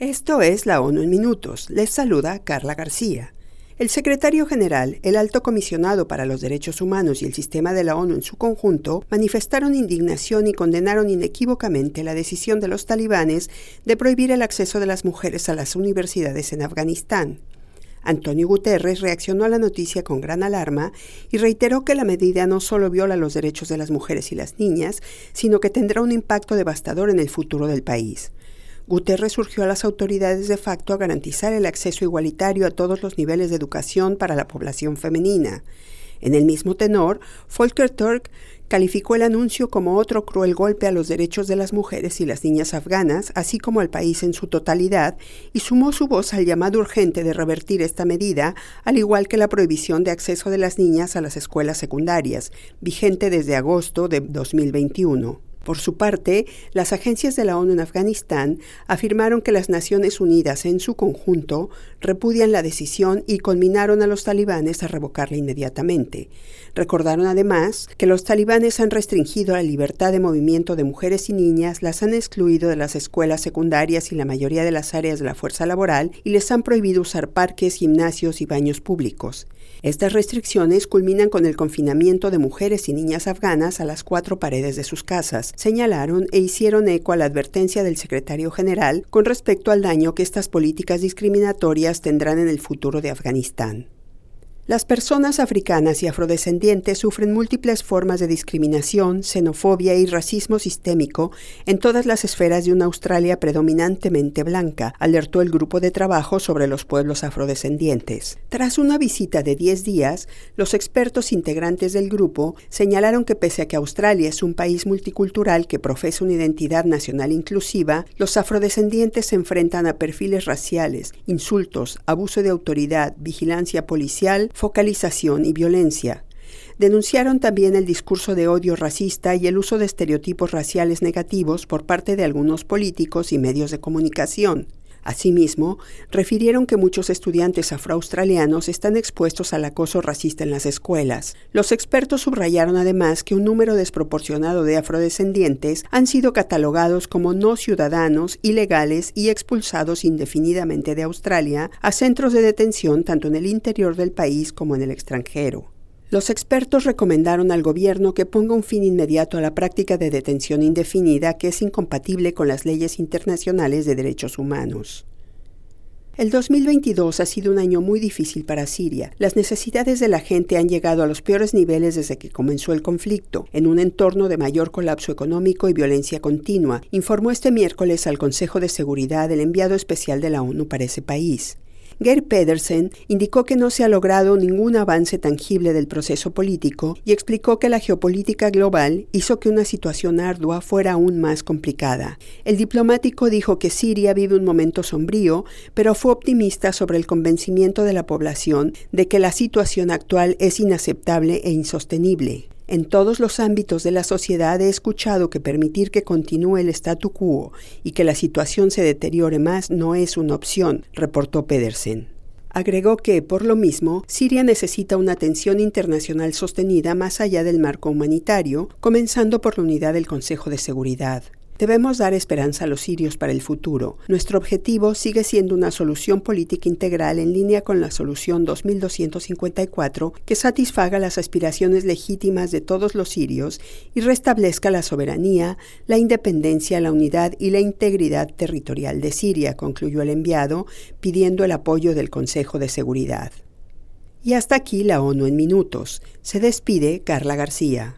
Esto es la ONU en minutos. Les saluda Carla García. El secretario general, el alto comisionado para los derechos humanos y el sistema de la ONU en su conjunto manifestaron indignación y condenaron inequívocamente la decisión de los talibanes de prohibir el acceso de las mujeres a las universidades en Afganistán. Antonio Guterres reaccionó a la noticia con gran alarma y reiteró que la medida no solo viola los derechos de las mujeres y las niñas, sino que tendrá un impacto devastador en el futuro del país. Guterres surgió a las autoridades de facto a garantizar el acceso igualitario a todos los niveles de educación para la población femenina. En el mismo tenor, Volker Turk calificó el anuncio como otro cruel golpe a los derechos de las mujeres y las niñas afganas, así como al país en su totalidad, y sumó su voz al llamado urgente de revertir esta medida, al igual que la prohibición de acceso de las niñas a las escuelas secundarias, vigente desde agosto de 2021. Por su parte, las agencias de la ONU en Afganistán afirmaron que las Naciones Unidas en su conjunto repudian la decisión y conminaron a los talibanes a revocarla inmediatamente. Recordaron además que los talibanes han restringido la libertad de movimiento de mujeres y niñas, las han excluido de las escuelas secundarias y la mayoría de las áreas de la fuerza laboral y les han prohibido usar parques, gimnasios y baños públicos. Estas restricciones culminan con el confinamiento de mujeres y niñas afganas a las cuatro paredes de sus casas, señalaron e hicieron eco a la advertencia del secretario general con respecto al daño que estas políticas discriminatorias tendrán en el futuro de Afganistán. Las personas africanas y afrodescendientes sufren múltiples formas de discriminación, xenofobia y racismo sistémico en todas las esferas de una Australia predominantemente blanca, alertó el grupo de trabajo sobre los pueblos afrodescendientes. Tras una visita de 10 días, los expertos integrantes del grupo señalaron que pese a que Australia es un país multicultural que profesa una identidad nacional inclusiva, los afrodescendientes se enfrentan a perfiles raciales, insultos, abuso de autoridad, vigilancia policial, focalización y violencia. Denunciaron también el discurso de odio racista y el uso de estereotipos raciales negativos por parte de algunos políticos y medios de comunicación. Asimismo, refirieron que muchos estudiantes afroaustralianos están expuestos al acoso racista en las escuelas. Los expertos subrayaron además que un número desproporcionado de afrodescendientes han sido catalogados como no ciudadanos, ilegales y expulsados indefinidamente de Australia a centros de detención tanto en el interior del país como en el extranjero. Los expertos recomendaron al gobierno que ponga un fin inmediato a la práctica de detención indefinida que es incompatible con las leyes internacionales de derechos humanos. El 2022 ha sido un año muy difícil para Siria. Las necesidades de la gente han llegado a los peores niveles desde que comenzó el conflicto, en un entorno de mayor colapso económico y violencia continua, informó este miércoles al Consejo de Seguridad el enviado especial de la ONU para ese país. Gerd Pedersen indicó que no se ha logrado ningún avance tangible del proceso político y explicó que la geopolítica global hizo que una situación ardua fuera aún más complicada. El diplomático dijo que Siria vive un momento sombrío, pero fue optimista sobre el convencimiento de la población de que la situación actual es inaceptable e insostenible. En todos los ámbitos de la sociedad he escuchado que permitir que continúe el statu quo y que la situación se deteriore más no es una opción, reportó Pedersen. Agregó que, por lo mismo, Siria necesita una atención internacional sostenida más allá del marco humanitario, comenzando por la unidad del Consejo de Seguridad. Debemos dar esperanza a los sirios para el futuro. Nuestro objetivo sigue siendo una solución política integral en línea con la solución 2254 que satisfaga las aspiraciones legítimas de todos los sirios y restablezca la soberanía, la independencia, la unidad y la integridad territorial de Siria, concluyó el enviado, pidiendo el apoyo del Consejo de Seguridad. Y hasta aquí la ONU en minutos. Se despide Carla García.